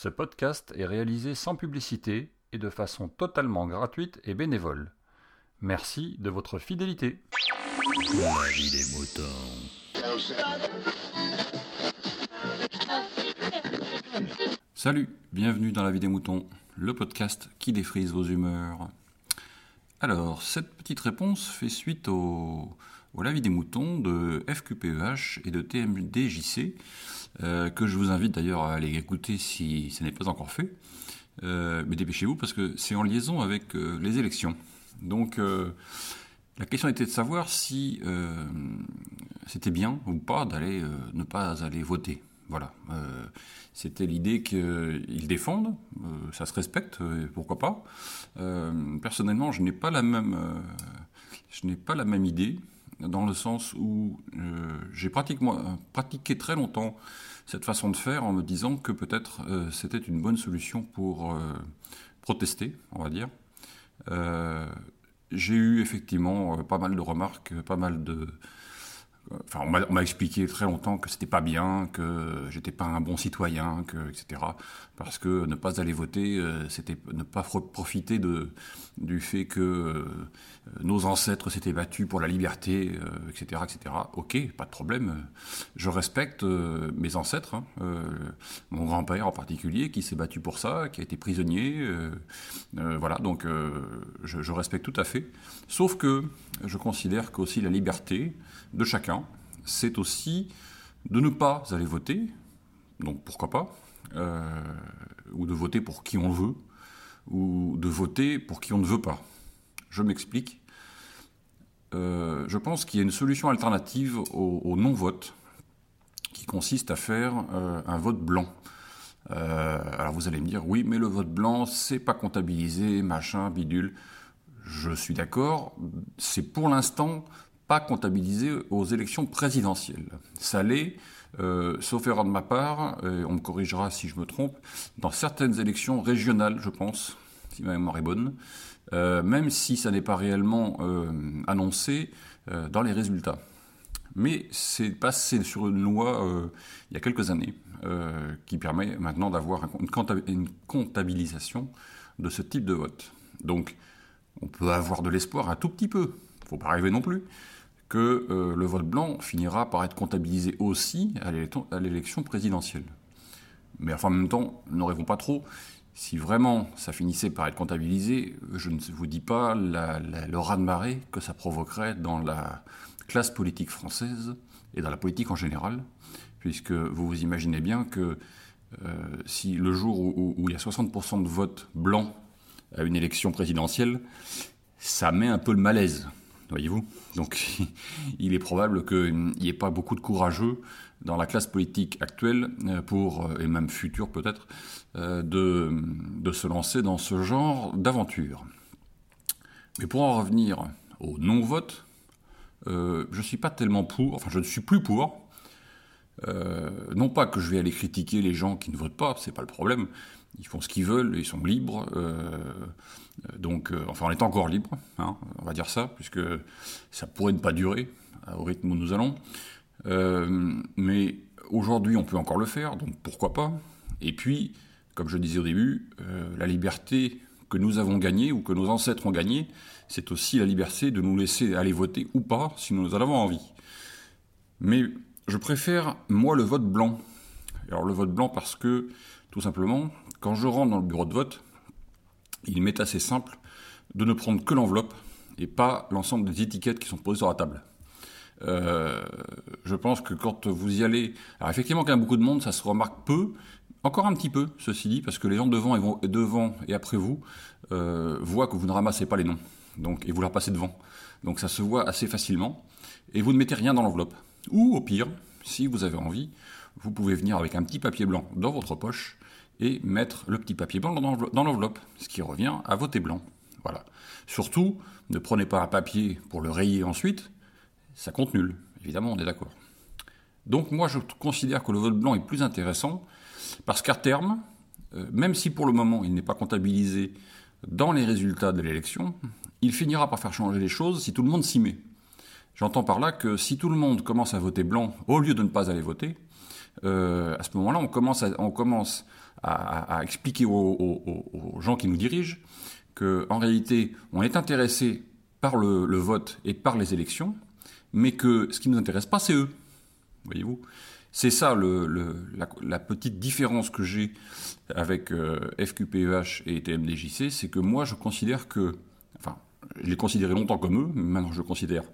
Ce podcast est réalisé sans publicité et de façon totalement gratuite et bénévole. Merci de votre fidélité. Des moutons. Salut, bienvenue dans La vie des moutons, le podcast qui défrise vos humeurs. Alors, cette petite réponse fait suite au, au La vie des moutons de FQPEH et de TMDJC, euh, que je vous invite d'ailleurs à aller écouter si ce n'est pas encore fait. Euh, mais dépêchez-vous parce que c'est en liaison avec euh, les élections. Donc, la question était de savoir si c'était bien ou pas d'aller ne pas aller voter. Voilà. C'était l'idée qu'ils défendent, ça se respecte, pourquoi pas. personnellement, je n'ai pas la même, je n'ai pas la même idée dans le sens où euh, j'ai pratiqué très longtemps cette façon de faire en me disant que peut-être euh, c'était une bonne solution pour euh, protester, on va dire. j'ai eu effectivement pas mal de remarques, pas mal de, On m'a expliqué très longtemps que c'était pas bien, que j'étais pas un bon citoyen, etc. Parce que ne pas aller voter, euh, c'était ne pas profiter du fait que euh, nos ancêtres s'étaient battus pour la liberté, etc., euh, etc. Ok, pas de problème. Je respecte mes ancêtres, hein, mon grand-père en particulier, qui s'est battu pour ça, qui a été prisonnier. voilà, donc je, je respecte tout à fait. Sauf que je considère qu'aussi la liberté de chacun, c'est aussi de ne pas aller voter, donc pourquoi pas, euh, ou de voter pour qui on veut, ou de voter pour qui on ne veut pas. Je m'explique. Euh, je pense qu'il y a une solution alternative au, non-vote, qui consiste à faire euh, un vote blanc. alors vous allez me dire, oui, mais le vote blanc, c'est pas comptabilisé, machin, bidule. Je suis d'accord. C'est pour l'instant pas comptabilisé aux élections présidentielles. Ça l'est, euh, sauf erreur de ma part, on me corrigera si je me trompe, dans certaines élections régionales, je pense, si ma mémoire est bonne, euh, même si ça n'est pas réellement euh, annoncé dans les résultats. Mais c'est passé sur une loi il y a quelques années qui permet maintenant d'avoir une comptabilisation de ce type de vote. Donc, on peut avoir de l'espoir un tout petit peu, faut pas rêver non plus, que euh, le vote blanc finira par être comptabilisé aussi à l'élection présidentielle. Mais enfin, en même temps, ne rêvons pas trop. Si vraiment ça finissait par être comptabilisé, je ne vous dis pas le raz-de-marée que ça provoquerait dans la classe politique française et dans la politique en général, puisque vous vous imaginez bien que euh, si le jour où, où il y a 60% de votes blancs à une élection présidentielle, ça met un peu le malaise voyez-vous. Donc il est probable qu'il n'y ait pas beaucoup de courageux dans la classe politique actuelle euh, pour, euh, et même future peut-être, euh, de, de se lancer dans ce genre d'aventure. Mais pour en revenir au non-vote, je ne suis pas tellement pour, enfin je ne suis plus pour, non pas que je vais aller critiquer les gens qui ne votent pas, c'est pas le problème, ils font ce qu'ils veulent, ils sont libres. Euh, donc, euh, enfin, on est encore libre, hein, on va dire ça, puisque ça pourrait ne pas durer au rythme où nous allons. Euh, mais aujourd'hui, on peut encore le faire, donc pourquoi pas Et puis, comme je disais au début, la liberté que nous avons gagnée ou que nos ancêtres ont gagnée, c'est aussi la liberté de nous laisser aller voter ou pas si nous en avons envie. Mais je préfère, moi, le vote blanc. Alors, le vote blanc parce que, tout simplement, quand je rentre dans le bureau de vote, il m'est assez simple de ne prendre que l'enveloppe et pas l'ensemble des étiquettes qui sont posées sur la table. Euh, je pense que quand vous y allez, alors effectivement, quand il y a beaucoup de monde, ça se remarque peu, encore un petit peu, ceci dit, parce que les gens devant et, devant et après vous euh, voient que vous ne ramassez pas les noms, donc et vous leur passez devant. Donc ça se voit assez facilement, et vous ne mettez rien dans l'enveloppe. Ou au pire, si vous avez envie, vous pouvez venir avec un petit papier blanc dans votre poche et mettre le petit papier blanc dans l'enveloppe, ce qui revient à voter blanc. Voilà. Surtout, ne prenez pas un papier pour le rayer ensuite, ça compte nul. Évidemment, on est d'accord. Donc moi, je considère que le vote blanc est plus intéressant parce qu'à terme, euh, même si pour le moment il n'est pas comptabilisé dans les résultats de l'élection, il finira par faire changer les choses si tout le monde s'y met. J'entends par là que si tout le monde commence à voter blanc au lieu de ne pas aller voter, euh, à ce moment-là, on commence, à, expliquer aux, gens qui nous dirigent qu'en réalité, on est intéressé par le, vote et par les élections, mais que ce qui ne nous intéresse pas, c'est eux. Voyez-vous? C'est ça la, petite différence que j'ai avec FQPEH et TMDJC, c'est que moi je considère que, enfin, je l'ai considéré longtemps comme eux, mais maintenant je le considère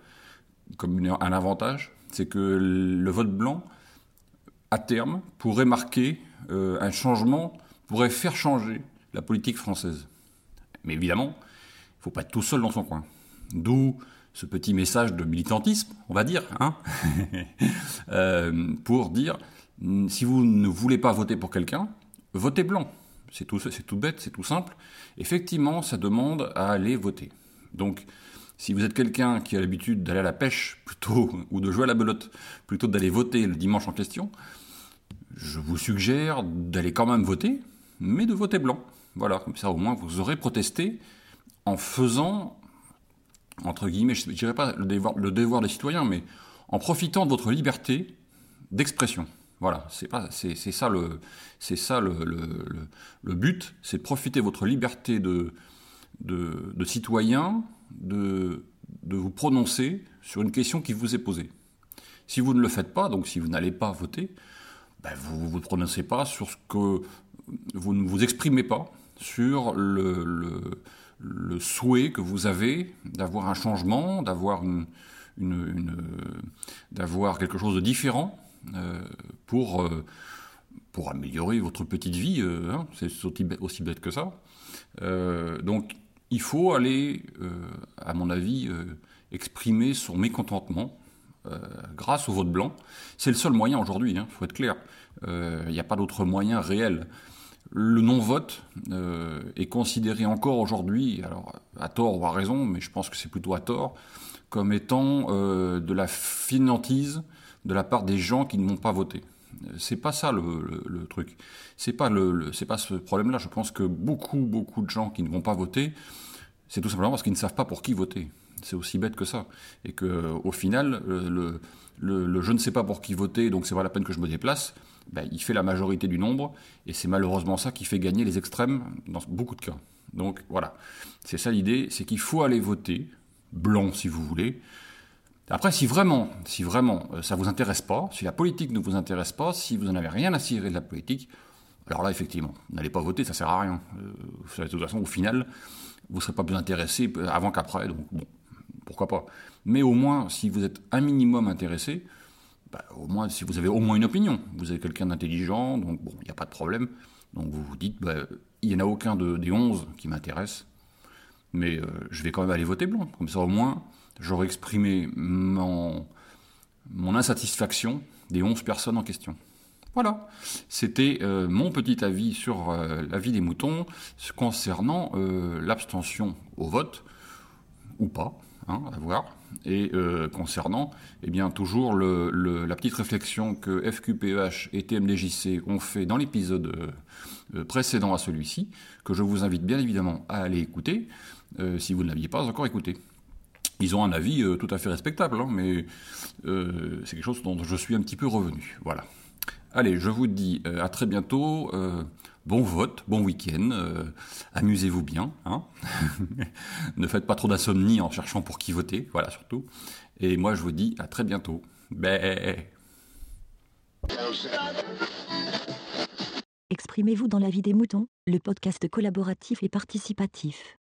comme un avantage, c'est que le vote blanc, à terme, pourrait marquer euh, un changement, pourrait faire changer la politique française. Mais évidemment, il ne faut pas être tout seul dans son coin. D'où ce petit message de militantisme, on va dire, hein euh, pour dire, si vous ne voulez pas voter pour quelqu'un, votez blanc. C'est tout, tout bête, c'est tout simple. Effectivement, ça demande à aller voter. Donc, si vous êtes quelqu'un qui a l'habitude d'aller à la pêche plutôt ou de jouer à la belote plutôt d'aller voter le dimanche en question, je vous suggère d'aller quand même voter, mais de voter blanc. Voilà, comme ça au moins vous aurez protesté en faisant, entre guillemets, je ne dirais pas le devoir, le devoir des citoyens, mais en profitant de votre liberté d'expression. Voilà, c'est ça le, ça le, le, but, c'est de profiter de votre liberté de, de, de citoyen, de, de vous prononcer sur une question qui vous est posée. Si vous ne le faites pas, donc si vous n'allez pas voter, ben, vous ne vous prononcez pas sur ce que vous ne vous exprimez pas sur le, le, souhait que vous avez d'avoir un changement, d'avoir une, une, d'avoir quelque chose de différent euh, pour, euh, pour améliorer votre petite vie. Euh, hein, c'est aussi bête, que ça. donc il faut aller, à mon avis, exprimer son mécontentement euh, grâce au vote blanc. C'est le seul moyen aujourd'hui, il hein, faut être clair. Il euh, n'y a pas d'autre moyen réel. Le non-vote euh, est considéré encore aujourd'hui, alors à tort ou à raison, mais je pense que c'est plutôt à tort, comme étant de la finantise de la part des gens qui ne vont pas voter. C'est pas ça le, truc. C'est pas le, c'est pas ce problème-là. Je pense que beaucoup beaucoup de gens qui ne vont pas voter, c'est tout simplement parce qu'ils ne savent pas pour qui voter. C'est aussi bête que ça. Et que au final, le, le, je ne sais pas pour qui voter, donc c'est pas la peine que je me déplace, ben, il fait la majorité du nombre, et c'est malheureusement ça qui fait gagner les extrêmes dans beaucoup de cas. Donc voilà, c'est ça l'idée, c'est qu'il faut aller voter, blanc si vous voulez. Après, si vraiment, si vraiment euh, ça vous intéresse pas, si la politique ne vous intéresse pas, si vous n'en avez rien à cirer de la politique, alors là, effectivement, n'allez pas voter, ça sert à rien. Euh, de toute façon, au final, vous ne serez pas plus intéressé avant qu'après, donc bon, pourquoi pas. Mais au moins, si vous êtes un minimum intéressé, bah, au moins, si vous avez au moins une opinion, vous êtes quelqu'un d'intelligent, donc bon, il n'y a pas de problème. Donc vous vous dites, bah, il n'y en a aucun de, des 11 qui m'intéresse, mais euh, je vais quand même aller voter blanc. Comme ça, au moins, j'aurai exprimé mon, insatisfaction des 11 personnes en question. Voilà, c'était euh, mon petit avis sur euh, la vie des moutons concernant l'abstention au vote, ou pas. Hein, à voir. Et euh, concernant, eh bien, toujours la petite réflexion que FQPEH et TMDJC ont fait dans l'épisode euh, euh, précédent à celui-ci, que je vous invite bien évidemment à aller écouter, si vous ne l'aviez pas encore écouté. Ils ont un avis tout à fait respectable, hein, mais c'est quelque chose dont je suis un petit peu revenu. Voilà. Allez, je vous dis à très bientôt bon vote, bon week-end, euh, amusez-vous bien, hein ne faites pas trop d'insomnie en cherchant pour qui voter, voilà surtout. Et moi je vous dis à très bientôt. Exprimez-vous dans la vie des moutons, le podcast collaboratif et participatif.